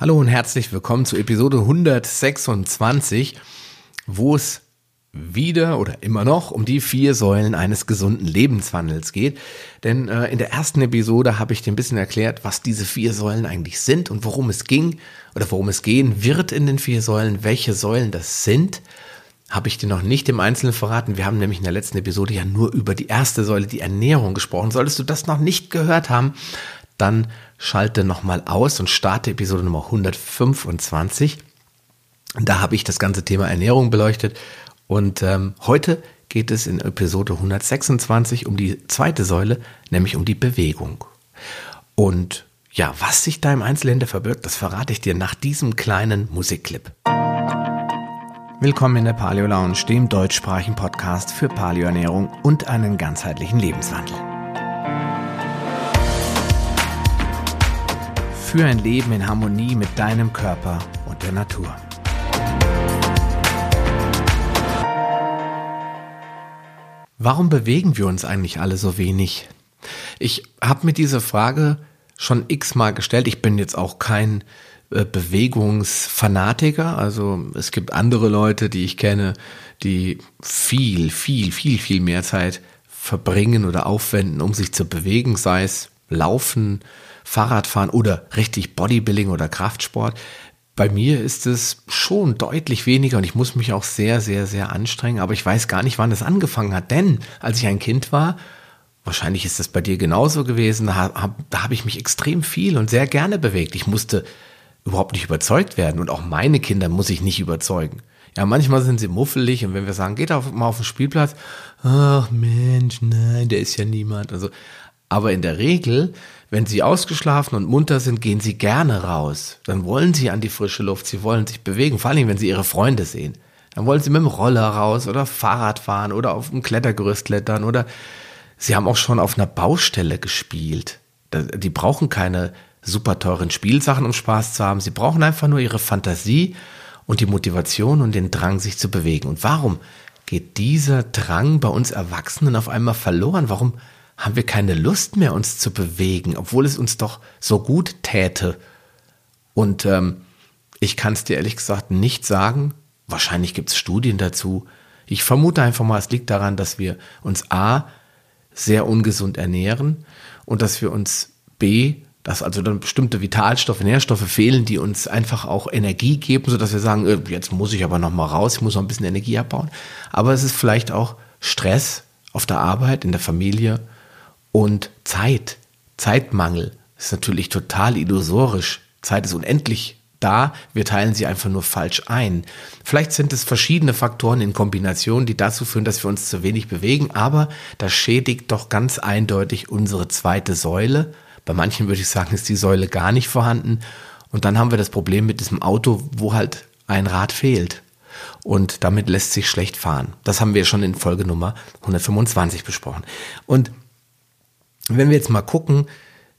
Hallo und herzlich willkommen zu Episode 126, wo es wieder oder immer noch um die vier Säulen eines gesunden Lebenswandels geht. Denn äh, in der ersten Episode habe ich dir ein bisschen erklärt, was diese vier Säulen eigentlich sind und worum es ging oder worum es gehen wird in den vier Säulen, welche Säulen das sind. Habe ich dir noch nicht im Einzelnen verraten. Wir haben nämlich in der letzten Episode ja nur über die erste Säule, die Ernährung gesprochen. Solltest du das noch nicht gehört haben, dann schalte nochmal aus und starte Episode Nummer 125. Da habe ich das ganze Thema Ernährung beleuchtet und ähm, heute geht es in Episode 126 um die zweite Säule, nämlich um die Bewegung. Und ja, was sich da im Einzelhände verbirgt, das verrate ich dir nach diesem kleinen Musikclip. Willkommen in der Paleo Lounge, dem deutschsprachigen Podcast für Paleoernährung und einen ganzheitlichen Lebenswandel. Für ein Leben in Harmonie mit deinem Körper und der Natur. Warum bewegen wir uns eigentlich alle so wenig? Ich habe mir diese Frage schon x-mal gestellt. Ich bin jetzt auch kein äh, Bewegungsfanatiker. Also es gibt andere Leute, die ich kenne, die viel, viel, viel, viel mehr Zeit verbringen oder aufwenden, um sich zu bewegen, sei es Laufen, Fahrradfahren oder richtig Bodybuilding oder Kraftsport. Bei mir ist es schon deutlich weniger und ich muss mich auch sehr, sehr, sehr anstrengen, aber ich weiß gar nicht, wann es angefangen hat. Denn als ich ein Kind war, wahrscheinlich ist das bei dir genauso gewesen, da habe hab ich mich extrem viel und sehr gerne bewegt. Ich musste überhaupt nicht überzeugt werden und auch meine Kinder muss ich nicht überzeugen. Ja, manchmal sind sie muffelig und wenn wir sagen, geht auf, mal auf den Spielplatz, ach Mensch, nein, der ist ja niemand. Also, aber in der Regel wenn sie ausgeschlafen und munter sind, gehen sie gerne raus. Dann wollen sie an die frische Luft, sie wollen sich bewegen, vor allem wenn sie ihre Freunde sehen. Dann wollen sie mit dem Roller raus oder Fahrrad fahren oder auf dem Klettergerüst klettern oder sie haben auch schon auf einer Baustelle gespielt. Die brauchen keine super teuren Spielsachen, um Spaß zu haben. Sie brauchen einfach nur ihre Fantasie und die Motivation und den Drang, sich zu bewegen. Und warum geht dieser Drang bei uns Erwachsenen auf einmal verloren? Warum haben wir keine Lust mehr, uns zu bewegen, obwohl es uns doch so gut täte. Und ähm, ich kann es dir ehrlich gesagt nicht sagen. Wahrscheinlich gibt es Studien dazu. Ich vermute einfach mal, es liegt daran, dass wir uns A sehr ungesund ernähren und dass wir uns B, dass also dann bestimmte Vitalstoffe, Nährstoffe fehlen, die uns einfach auch Energie geben, sodass wir sagen, äh, jetzt muss ich aber noch mal raus, ich muss noch ein bisschen Energie abbauen. Aber es ist vielleicht auch Stress auf der Arbeit, in der Familie, und Zeit, Zeitmangel ist natürlich total illusorisch. Zeit ist unendlich da, wir teilen sie einfach nur falsch ein. Vielleicht sind es verschiedene Faktoren in Kombination, die dazu führen, dass wir uns zu wenig bewegen, aber das schädigt doch ganz eindeutig unsere zweite Säule. Bei manchen würde ich sagen, ist die Säule gar nicht vorhanden. Und dann haben wir das Problem mit diesem Auto, wo halt ein Rad fehlt. Und damit lässt sich schlecht fahren. Das haben wir schon in Folge Nummer 125 besprochen. Und wenn wir jetzt mal gucken,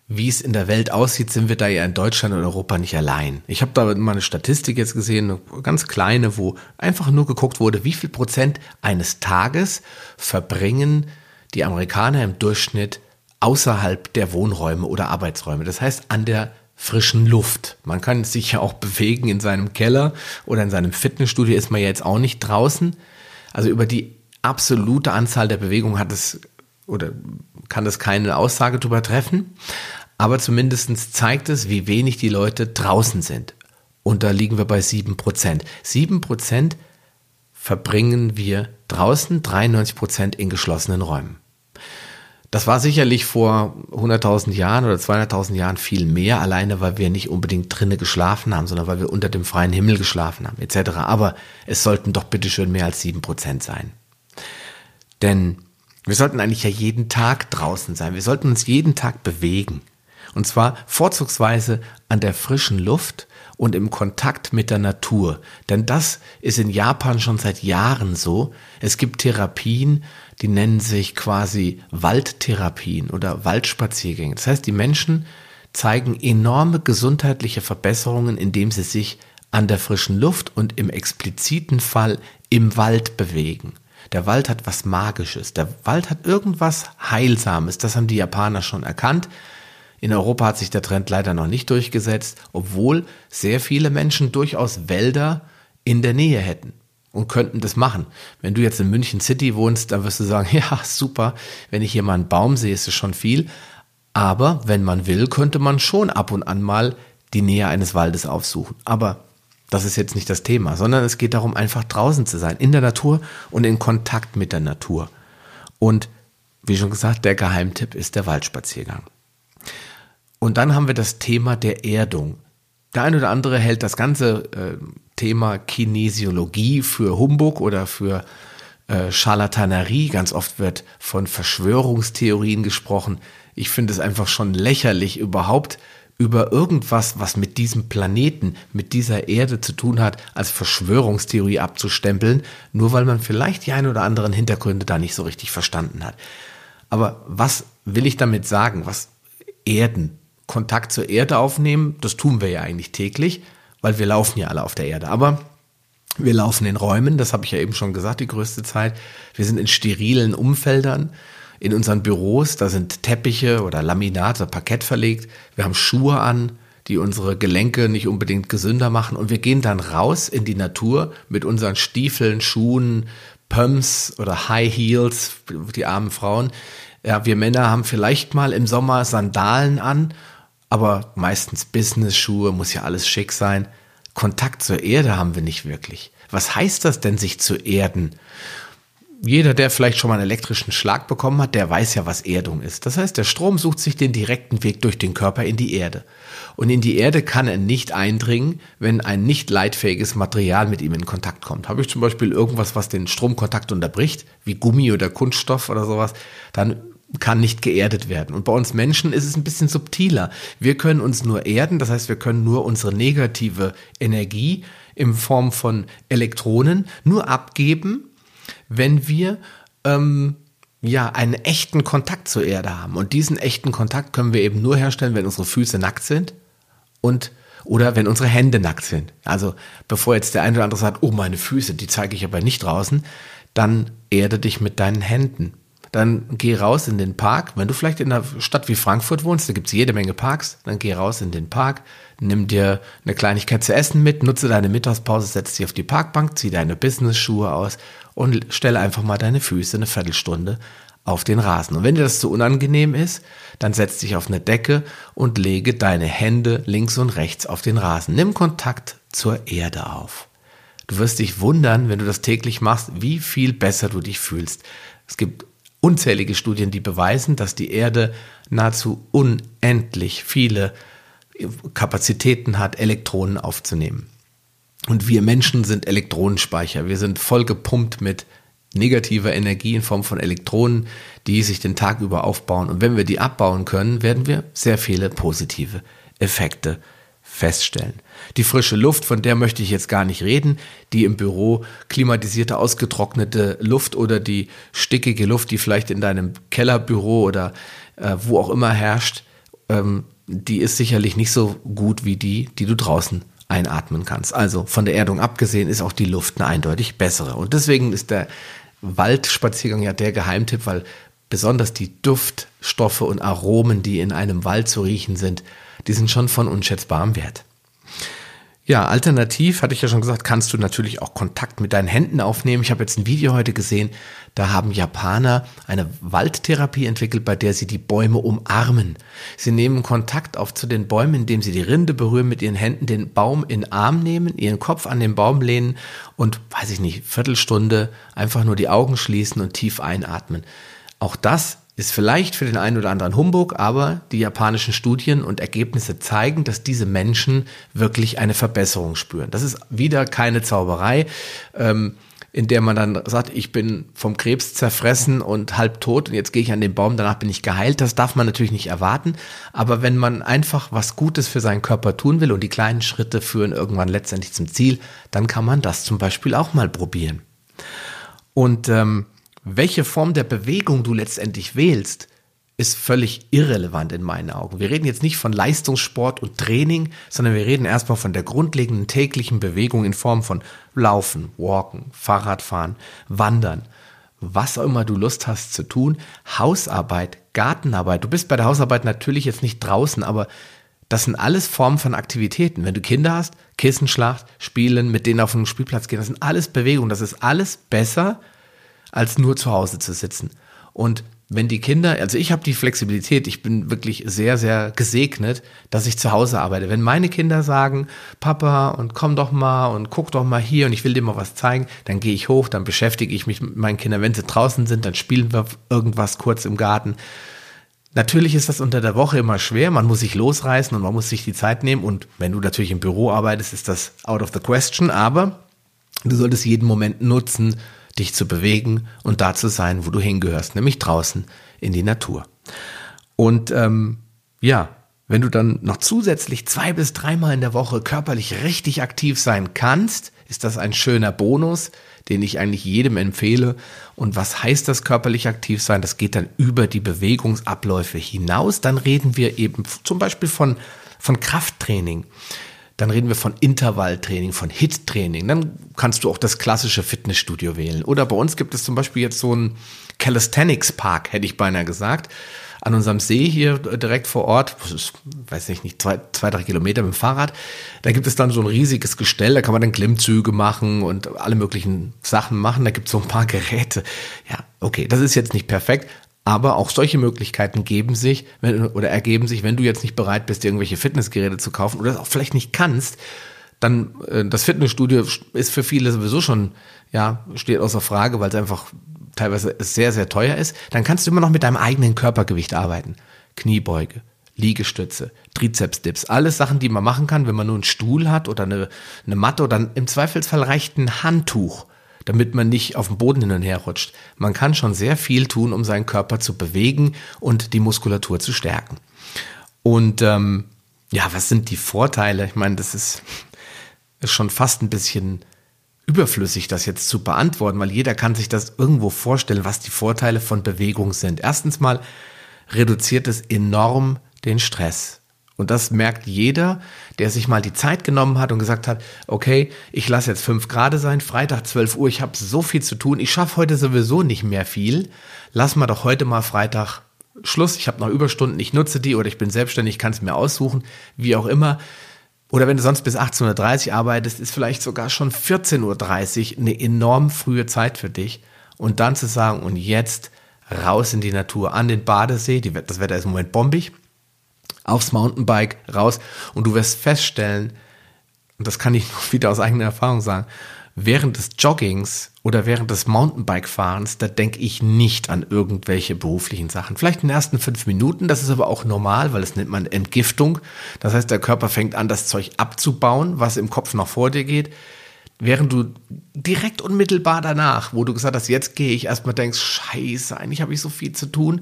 wie es in der Welt aussieht, sind wir da ja in Deutschland und Europa nicht allein. Ich habe da mal eine Statistik jetzt gesehen, eine ganz kleine, wo einfach nur geguckt wurde, wie viel Prozent eines Tages verbringen die Amerikaner im Durchschnitt außerhalb der Wohnräume oder Arbeitsräume. Das heißt an der frischen Luft. Man kann sich ja auch bewegen in seinem Keller oder in seinem Fitnessstudio ist man ja jetzt auch nicht draußen. Also über die absolute Anzahl der Bewegungen hat es oder kann das keine Aussage darüber treffen, aber zumindest zeigt es, wie wenig die Leute draußen sind. Und da liegen wir bei 7%. 7% verbringen wir draußen, 93% in geschlossenen Räumen. Das war sicherlich vor 100.000 Jahren oder 200.000 Jahren viel mehr, alleine weil wir nicht unbedingt drinnen geschlafen haben, sondern weil wir unter dem freien Himmel geschlafen haben, etc. Aber es sollten doch bitteschön mehr als 7% sein. Denn wir sollten eigentlich ja jeden Tag draußen sein. Wir sollten uns jeden Tag bewegen. Und zwar vorzugsweise an der frischen Luft und im Kontakt mit der Natur. Denn das ist in Japan schon seit Jahren so. Es gibt Therapien, die nennen sich quasi Waldtherapien oder Waldspaziergänge. Das heißt, die Menschen zeigen enorme gesundheitliche Verbesserungen, indem sie sich an der frischen Luft und im expliziten Fall im Wald bewegen. Der Wald hat was Magisches. Der Wald hat irgendwas Heilsames. Das haben die Japaner schon erkannt. In Europa hat sich der Trend leider noch nicht durchgesetzt, obwohl sehr viele Menschen durchaus Wälder in der Nähe hätten und könnten das machen. Wenn du jetzt in München City wohnst, dann wirst du sagen, ja, super, wenn ich hier mal einen Baum sehe, ist es schon viel. Aber wenn man will, könnte man schon ab und an mal die Nähe eines Waldes aufsuchen. Aber das ist jetzt nicht das Thema, sondern es geht darum, einfach draußen zu sein, in der Natur und in Kontakt mit der Natur. Und wie schon gesagt, der Geheimtipp ist der Waldspaziergang. Und dann haben wir das Thema der Erdung. Der eine oder andere hält das ganze äh, Thema Kinesiologie für Humbug oder für äh, Charlatanerie. Ganz oft wird von Verschwörungstheorien gesprochen. Ich finde es einfach schon lächerlich, überhaupt über irgendwas, was mit diesem Planeten, mit dieser Erde zu tun hat, als Verschwörungstheorie abzustempeln, nur weil man vielleicht die ein oder anderen Hintergründe da nicht so richtig verstanden hat. Aber was will ich damit sagen? Was Erden? Kontakt zur Erde aufnehmen, das tun wir ja eigentlich täglich, weil wir laufen ja alle auf der Erde. Aber wir laufen in Räumen, das habe ich ja eben schon gesagt, die größte Zeit. Wir sind in sterilen Umfeldern. In unseren Büros, da sind Teppiche oder Laminate, Parkett verlegt. Wir haben Schuhe an, die unsere Gelenke nicht unbedingt gesünder machen. Und wir gehen dann raus in die Natur mit unseren Stiefeln, Schuhen, Pumps oder High Heels, die armen Frauen. Ja, wir Männer haben vielleicht mal im Sommer Sandalen an aber meistens Business-Schuhe, muss ja alles schick sein. Kontakt zur Erde haben wir nicht wirklich. Was heißt das denn, sich zu erden? Jeder, der vielleicht schon mal einen elektrischen Schlag bekommen hat, der weiß ja, was Erdung ist. Das heißt, der Strom sucht sich den direkten Weg durch den Körper in die Erde. Und in die Erde kann er nicht eindringen, wenn ein nicht leitfähiges Material mit ihm in Kontakt kommt. Habe ich zum Beispiel irgendwas, was den Stromkontakt unterbricht, wie Gummi oder Kunststoff oder sowas, dann kann nicht geerdet werden. Und bei uns Menschen ist es ein bisschen subtiler. Wir können uns nur erden, das heißt, wir können nur unsere negative Energie in Form von Elektronen nur abgeben, wenn wir ähm, ja einen echten Kontakt zur Erde haben. Und diesen echten Kontakt können wir eben nur herstellen, wenn unsere Füße nackt sind und oder wenn unsere Hände nackt sind. Also bevor jetzt der eine oder andere sagt, oh meine Füße, die zeige ich aber nicht draußen, dann erde dich mit deinen Händen dann geh raus in den Park. Wenn du vielleicht in einer Stadt wie Frankfurt wohnst, da gibt es jede Menge Parks, dann geh raus in den Park, nimm dir eine Kleinigkeit zu essen mit, nutze deine Mittagspause, setz dich auf die Parkbank, zieh deine Business-Schuhe aus und stelle einfach mal deine Füße eine Viertelstunde auf den Rasen. Und wenn dir das zu unangenehm ist, dann setz dich auf eine Decke und lege deine Hände links und rechts auf den Rasen. Nimm Kontakt zur Erde auf. Du wirst dich wundern, wenn du das täglich machst, wie viel besser du dich fühlst. Es gibt unzählige Studien, die beweisen, dass die Erde nahezu unendlich viele Kapazitäten hat, Elektronen aufzunehmen. Und wir Menschen sind Elektronenspeicher. Wir sind voll gepumpt mit negativer Energie in Form von Elektronen, die sich den Tag über aufbauen. Und wenn wir die abbauen können, werden wir sehr viele positive Effekte feststellen. Die frische Luft, von der möchte ich jetzt gar nicht reden, die im Büro klimatisierte, ausgetrocknete Luft oder die stickige Luft, die vielleicht in deinem Kellerbüro oder äh, wo auch immer herrscht, ähm, die ist sicherlich nicht so gut wie die, die du draußen einatmen kannst. Also von der Erdung abgesehen ist auch die Luft eine eindeutig bessere. Und deswegen ist der Waldspaziergang ja der Geheimtipp, weil besonders die Duftstoffe und Aromen, die in einem Wald zu riechen sind, die sind schon von unschätzbarem Wert. Ja, alternativ, hatte ich ja schon gesagt, kannst du natürlich auch Kontakt mit deinen Händen aufnehmen. Ich habe jetzt ein Video heute gesehen, da haben Japaner eine Waldtherapie entwickelt, bei der sie die Bäume umarmen. Sie nehmen Kontakt auf zu den Bäumen, indem sie die Rinde berühren mit ihren Händen, den Baum in den Arm nehmen, ihren Kopf an den Baum lehnen und, weiß ich nicht, Viertelstunde einfach nur die Augen schließen und tief einatmen. Auch das ist vielleicht für den einen oder anderen Humbug, aber die japanischen Studien und Ergebnisse zeigen, dass diese Menschen wirklich eine Verbesserung spüren. Das ist wieder keine Zauberei, ähm, in der man dann sagt, ich bin vom Krebs zerfressen und halb tot und jetzt gehe ich an den Baum, danach bin ich geheilt. Das darf man natürlich nicht erwarten. Aber wenn man einfach was Gutes für seinen Körper tun will und die kleinen Schritte führen irgendwann letztendlich zum Ziel, dann kann man das zum Beispiel auch mal probieren. Und ähm, welche Form der Bewegung du letztendlich wählst, ist völlig irrelevant in meinen Augen. Wir reden jetzt nicht von Leistungssport und Training, sondern wir reden erstmal von der grundlegenden täglichen Bewegung in Form von Laufen, Walken, Fahrradfahren, Wandern, was auch immer du Lust hast zu tun, Hausarbeit, Gartenarbeit. Du bist bei der Hausarbeit natürlich jetzt nicht draußen, aber das sind alles Formen von Aktivitäten. Wenn du Kinder hast, Kissenschlacht, Spielen, mit denen auf den Spielplatz gehen, das sind alles Bewegungen. Das ist alles besser, als nur zu Hause zu sitzen. Und wenn die Kinder, also ich habe die Flexibilität, ich bin wirklich sehr, sehr gesegnet, dass ich zu Hause arbeite. Wenn meine Kinder sagen, Papa, und komm doch mal und guck doch mal hier und ich will dir mal was zeigen, dann gehe ich hoch, dann beschäftige ich mich mit meinen Kindern. Wenn sie draußen sind, dann spielen wir irgendwas kurz im Garten. Natürlich ist das unter der Woche immer schwer, man muss sich losreißen und man muss sich die Zeit nehmen und wenn du natürlich im Büro arbeitest, ist das out of the question, aber du solltest jeden Moment nutzen, dich zu bewegen und da zu sein, wo du hingehörst, nämlich draußen in die Natur. Und ähm, ja, wenn du dann noch zusätzlich zwei bis dreimal in der Woche körperlich richtig aktiv sein kannst, ist das ein schöner Bonus, den ich eigentlich jedem empfehle. Und was heißt das körperlich aktiv sein? Das geht dann über die Bewegungsabläufe hinaus. Dann reden wir eben zum Beispiel von, von Krafttraining. Dann reden wir von Intervalltraining, von Hit-Training. Dann kannst du auch das klassische Fitnessstudio wählen. Oder bei uns gibt es zum Beispiel jetzt so einen Calisthenics Park, hätte ich beinahe gesagt an unserem See hier direkt vor Ort, das ist, weiß ich nicht, zwei, zwei, drei Kilometer mit dem Fahrrad. Da gibt es dann so ein riesiges Gestell, da kann man dann Klimmzüge machen und alle möglichen Sachen machen. Da gibt es so ein paar Geräte. Ja, okay, das ist jetzt nicht perfekt, aber auch solche Möglichkeiten geben sich wenn, oder ergeben sich, wenn du jetzt nicht bereit bist, irgendwelche Fitnessgeräte zu kaufen oder das auch vielleicht nicht kannst. Dann äh, das Fitnessstudio ist für viele sowieso schon ja steht außer Frage, weil es einfach teilweise sehr, sehr teuer ist, dann kannst du immer noch mit deinem eigenen Körpergewicht arbeiten. Kniebeuge, Liegestütze, Trizepsdips, alles Sachen, die man machen kann, wenn man nur einen Stuhl hat oder eine, eine Matte oder im Zweifelsfall reicht ein Handtuch, damit man nicht auf dem Boden hin und her rutscht. Man kann schon sehr viel tun, um seinen Körper zu bewegen und die Muskulatur zu stärken. Und ähm, ja, was sind die Vorteile? Ich meine, das ist, ist schon fast ein bisschen überflüssig, das jetzt zu beantworten, weil jeder kann sich das irgendwo vorstellen, was die Vorteile von Bewegung sind. Erstens mal reduziert es enorm den Stress. Und das merkt jeder, der sich mal die Zeit genommen hat und gesagt hat, okay, ich lasse jetzt fünf Grad sein, Freitag 12 Uhr, ich habe so viel zu tun, ich schaffe heute sowieso nicht mehr viel. Lass mal doch heute mal Freitag Schluss, ich habe noch Überstunden, ich nutze die oder ich bin selbstständig, kann es mir aussuchen, wie auch immer. Oder wenn du sonst bis 18.30 Uhr arbeitest, ist vielleicht sogar schon 14.30 Uhr eine enorm frühe Zeit für dich. Und dann zu sagen, und jetzt raus in die Natur, an den Badesee, die, das Wetter ist im Moment bombig, aufs Mountainbike raus und du wirst feststellen, und das kann ich wieder aus eigener Erfahrung sagen, während des Joggings oder während des Mountainbike-Fahrens, da denke ich nicht an irgendwelche beruflichen Sachen. Vielleicht in den ersten fünf Minuten, das ist aber auch normal, weil das nennt man Entgiftung. Das heißt, der Körper fängt an, das Zeug abzubauen, was im Kopf noch vor dir geht. Während du direkt unmittelbar danach, wo du gesagt hast, jetzt gehe ich, erstmal denkst, scheiße, eigentlich habe ich so viel zu tun.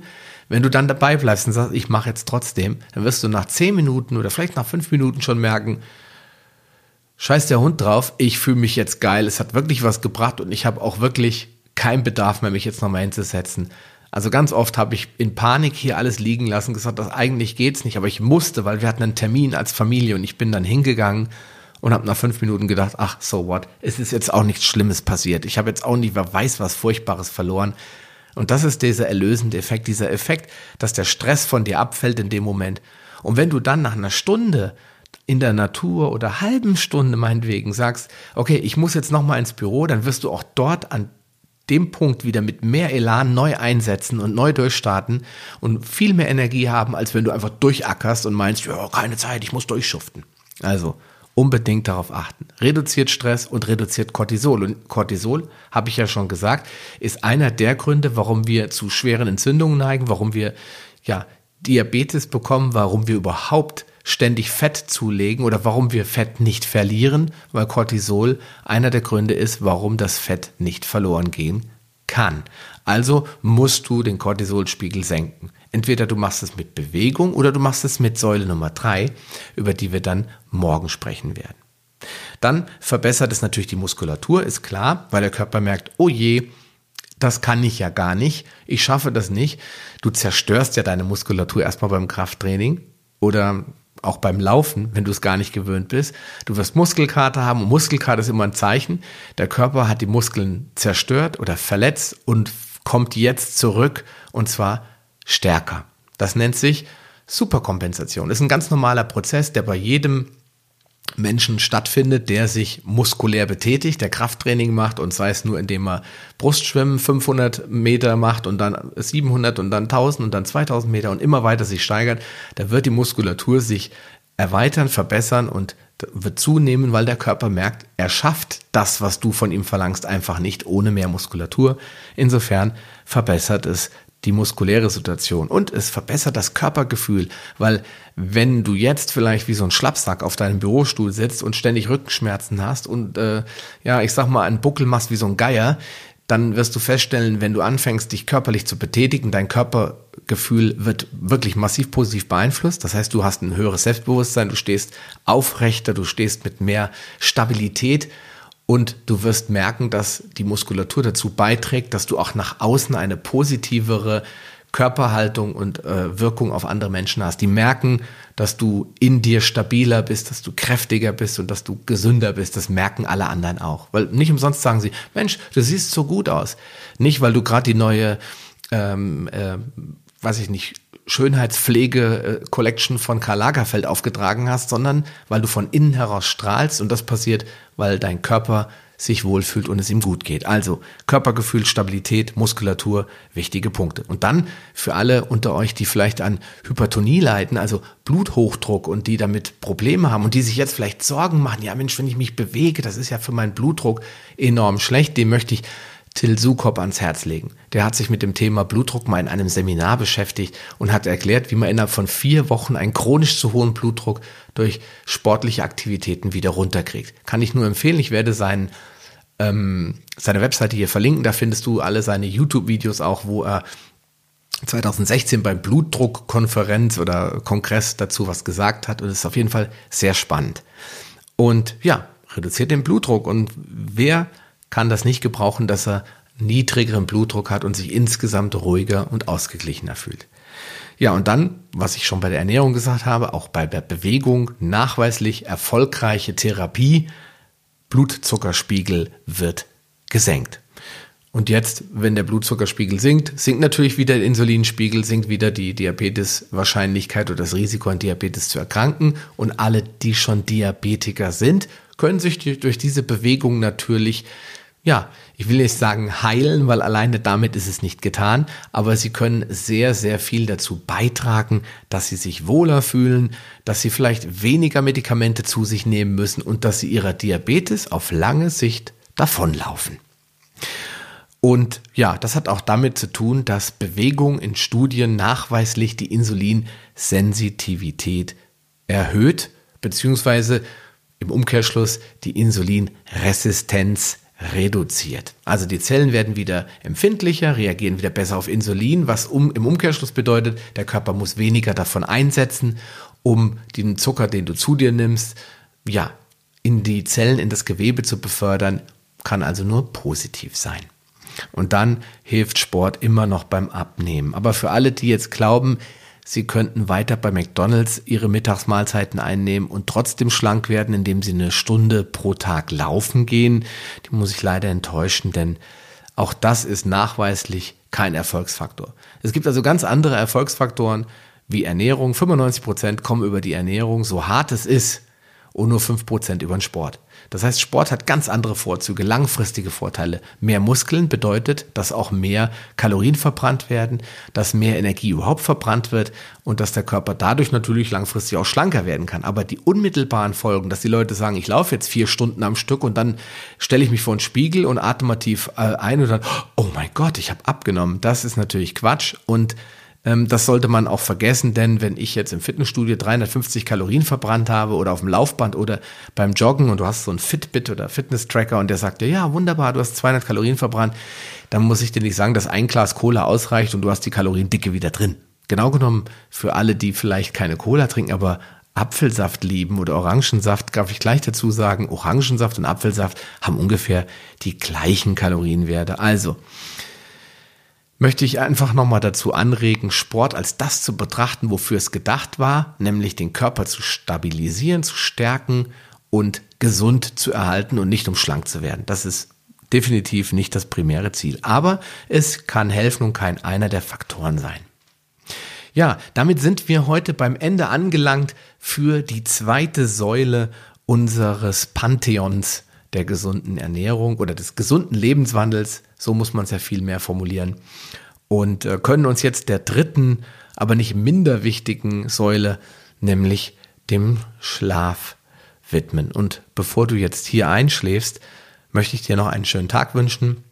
Wenn du dann dabei bleibst und sagst, ich mache jetzt trotzdem, dann wirst du nach zehn Minuten oder vielleicht nach fünf Minuten schon merken, scheiß der Hund drauf, ich fühle mich jetzt geil, es hat wirklich was gebracht und ich habe auch wirklich keinen Bedarf mehr, mich jetzt nochmal hinzusetzen. Also ganz oft habe ich in Panik hier alles liegen lassen, gesagt, das eigentlich geht's nicht, aber ich musste, weil wir hatten einen Termin als Familie und ich bin dann hingegangen und habe nach fünf Minuten gedacht, ach, so what, es ist jetzt auch nichts Schlimmes passiert. Ich habe jetzt auch nicht, wer weiß was Furchtbares verloren. Und das ist dieser erlösende Effekt, dieser Effekt, dass der Stress von dir abfällt in dem Moment. Und wenn du dann nach einer Stunde in der Natur oder halben Stunde meinetwegen sagst, okay, ich muss jetzt nochmal ins Büro, dann wirst du auch dort an dem Punkt wieder mit mehr Elan neu einsetzen und neu durchstarten und viel mehr Energie haben, als wenn du einfach durchackerst und meinst, ja, keine Zeit, ich muss durchschuften. Also unbedingt darauf achten. Reduziert Stress und reduziert Cortisol. Und Cortisol, habe ich ja schon gesagt, ist einer der Gründe, warum wir zu schweren Entzündungen neigen, warum wir ja Diabetes bekommen, warum wir überhaupt ständig Fett zulegen oder warum wir Fett nicht verlieren, weil Cortisol einer der Gründe ist, warum das Fett nicht verloren gehen kann. Also musst du den Cortisolspiegel senken. Entweder du machst es mit Bewegung oder du machst es mit Säule Nummer drei, über die wir dann morgen sprechen werden. Dann verbessert es natürlich die Muskulatur, ist klar, weil der Körper merkt, oh je, das kann ich ja gar nicht, ich schaffe das nicht. Du zerstörst ja deine Muskulatur erstmal beim Krafttraining oder auch beim Laufen, wenn du es gar nicht gewöhnt bist. Du wirst Muskelkater haben und Muskelkater ist immer ein Zeichen. Der Körper hat die Muskeln zerstört oder verletzt und kommt jetzt zurück und zwar stärker. Das nennt sich Superkompensation. Ist ein ganz normaler Prozess, der bei jedem Menschen stattfindet, der sich muskulär betätigt, der Krafttraining macht und sei es nur, indem er Brustschwimmen 500 Meter macht und dann 700 und dann 1000 und dann 2000 Meter und immer weiter sich steigert, da wird die Muskulatur sich erweitern, verbessern und wird zunehmen, weil der Körper merkt, er schafft das, was du von ihm verlangst, einfach nicht ohne mehr Muskulatur. Insofern verbessert es die muskuläre Situation und es verbessert das Körpergefühl, weil wenn du jetzt vielleicht wie so ein Schlappsack auf deinem Bürostuhl sitzt und ständig Rückenschmerzen hast und äh, ja, ich sag mal, einen Buckel machst wie so ein Geier, dann wirst du feststellen, wenn du anfängst, dich körperlich zu betätigen, dein Körpergefühl wird wirklich massiv positiv beeinflusst. Das heißt, du hast ein höheres Selbstbewusstsein, du stehst aufrechter, du stehst mit mehr Stabilität und du wirst merken, dass die Muskulatur dazu beiträgt, dass du auch nach außen eine positivere Körperhaltung und äh, Wirkung auf andere Menschen hast. Die merken, dass du in dir stabiler bist, dass du kräftiger bist und dass du gesünder bist. Das merken alle anderen auch. Weil nicht umsonst sagen sie, Mensch, du siehst so gut aus. Nicht, weil du gerade die neue, ähm, äh, weiß ich nicht, Schönheitspflege-Collection von Karl Lagerfeld aufgetragen hast, sondern weil du von innen heraus strahlst und das passiert, weil dein Körper sich wohlfühlt und es ihm gut geht. Also Körpergefühl, Stabilität, Muskulatur, wichtige Punkte. Und dann für alle unter euch, die vielleicht an Hypertonie leiden, also Bluthochdruck und die damit Probleme haben und die sich jetzt vielleicht Sorgen machen, ja Mensch, wenn ich mich bewege, das ist ja für meinen Blutdruck enorm schlecht, dem möchte ich Till Sukop ans Herz legen. Der hat sich mit dem Thema Blutdruck mal in einem Seminar beschäftigt und hat erklärt, wie man innerhalb von vier Wochen einen chronisch zu hohen Blutdruck durch sportliche Aktivitäten wieder runterkriegt. Kann ich nur empfehlen. Ich werde seinen, ähm, seine Webseite hier verlinken. Da findest du alle seine YouTube-Videos auch, wo er 2016 beim Blutdruckkonferenz oder Kongress dazu was gesagt hat. Und es ist auf jeden Fall sehr spannend. Und ja, reduziert den Blutdruck. Und wer kann das nicht gebrauchen, dass er niedrigeren Blutdruck hat und sich insgesamt ruhiger und ausgeglichener fühlt. Ja, und dann, was ich schon bei der Ernährung gesagt habe, auch bei der Bewegung nachweislich erfolgreiche Therapie, Blutzuckerspiegel wird gesenkt. Und jetzt, wenn der Blutzuckerspiegel sinkt, sinkt natürlich wieder der Insulinspiegel, sinkt wieder die Diabeteswahrscheinlichkeit oder das Risiko an Diabetes zu erkranken. Und alle, die schon Diabetiker sind, können sich durch diese Bewegung natürlich ja, ich will nicht sagen heilen, weil alleine damit ist es nicht getan, aber sie können sehr, sehr viel dazu beitragen, dass sie sich wohler fühlen, dass sie vielleicht weniger Medikamente zu sich nehmen müssen und dass sie ihrer Diabetes auf lange Sicht davonlaufen. Und ja, das hat auch damit zu tun, dass Bewegung in Studien nachweislich die Insulinsensitivität erhöht, beziehungsweise im Umkehrschluss die Insulinresistenz reduziert. Also die Zellen werden wieder empfindlicher, reagieren wieder besser auf Insulin, was um, im Umkehrschluss bedeutet, der Körper muss weniger davon einsetzen, um den Zucker, den du zu dir nimmst, ja, in die Zellen, in das Gewebe zu befördern, kann also nur positiv sein. Und dann hilft Sport immer noch beim Abnehmen. Aber für alle, die jetzt glauben, Sie könnten weiter bei McDonald's ihre Mittagsmahlzeiten einnehmen und trotzdem schlank werden, indem sie eine Stunde pro Tag laufen gehen. Die muss ich leider enttäuschen, denn auch das ist nachweislich kein Erfolgsfaktor. Es gibt also ganz andere Erfolgsfaktoren wie Ernährung. 95 Prozent kommen über die Ernährung, so hart es ist, und nur 5 Prozent über den Sport. Das heißt, Sport hat ganz andere Vorzüge, langfristige Vorteile. Mehr Muskeln bedeutet, dass auch mehr Kalorien verbrannt werden, dass mehr Energie überhaupt verbrannt wird und dass der Körper dadurch natürlich langfristig auch schlanker werden kann. Aber die unmittelbaren Folgen, dass die Leute sagen, ich laufe jetzt vier Stunden am Stück und dann stelle ich mich vor einen Spiegel und atme tief äh, ein und dann, oh mein Gott, ich habe abgenommen. Das ist natürlich Quatsch und ähm, das sollte man auch vergessen, denn wenn ich jetzt im Fitnessstudio 350 Kalorien verbrannt habe oder auf dem Laufband oder beim Joggen und du hast so ein Fitbit oder Fitness-Tracker und der sagt dir, ja, wunderbar, du hast 200 Kalorien verbrannt, dann muss ich dir nicht sagen, dass ein Glas Cola ausreicht und du hast die Kaloriendicke wieder drin. Genau genommen für alle, die vielleicht keine Cola trinken, aber Apfelsaft lieben oder Orangensaft, darf ich gleich dazu sagen, Orangensaft und Apfelsaft haben ungefähr die gleichen Kalorienwerte. Also, möchte ich einfach nochmal dazu anregen, Sport als das zu betrachten, wofür es gedacht war, nämlich den Körper zu stabilisieren, zu stärken und gesund zu erhalten und nicht um schlank zu werden. Das ist definitiv nicht das primäre Ziel. Aber es kann helfen und kein einer der Faktoren sein. Ja, damit sind wir heute beim Ende angelangt für die zweite Säule unseres Pantheons der gesunden Ernährung oder des gesunden Lebenswandels, so muss man es ja viel mehr formulieren, und äh, können uns jetzt der dritten, aber nicht minder wichtigen Säule, nämlich dem Schlaf widmen. Und bevor du jetzt hier einschläfst, möchte ich dir noch einen schönen Tag wünschen.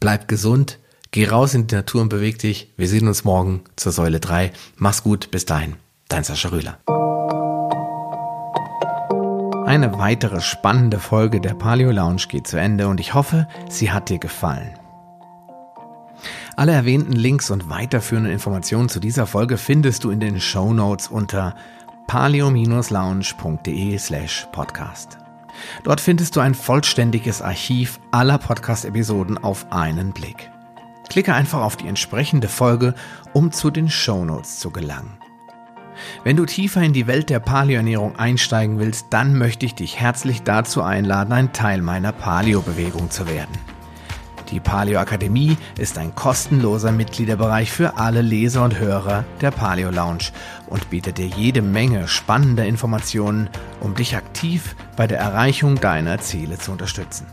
Bleib gesund, geh raus in die Natur und beweg dich. Wir sehen uns morgen zur Säule 3. Mach's gut, bis dahin. Dein Sascha Rühler. Eine weitere spannende Folge der Paleo Lounge geht zu Ende und ich hoffe, sie hat dir gefallen. Alle erwähnten Links und weiterführenden Informationen zu dieser Folge findest du in den Show Notes unter paleo-lounge.de slash podcast. Dort findest du ein vollständiges Archiv aller Podcast-Episoden auf einen Blick. Klicke einfach auf die entsprechende Folge, um zu den Show Notes zu gelangen. Wenn du tiefer in die Welt der Paleoernährung einsteigen willst, dann möchte ich dich herzlich dazu einladen, ein Teil meiner Paleo-Bewegung zu werden. Die Paleo Akademie ist ein kostenloser Mitgliederbereich für alle Leser und Hörer der Paleo Lounge und bietet dir jede Menge spannender Informationen, um dich aktiv bei der Erreichung deiner Ziele zu unterstützen.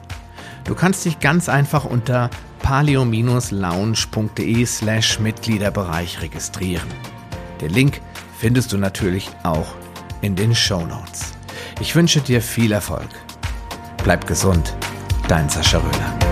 Du kannst dich ganz einfach unter paleo-lounge.de slash Mitgliederbereich registrieren. Den Link findest du natürlich auch in den Show Notes. Ich wünsche dir viel Erfolg. Bleib gesund, dein Sascha Röhler.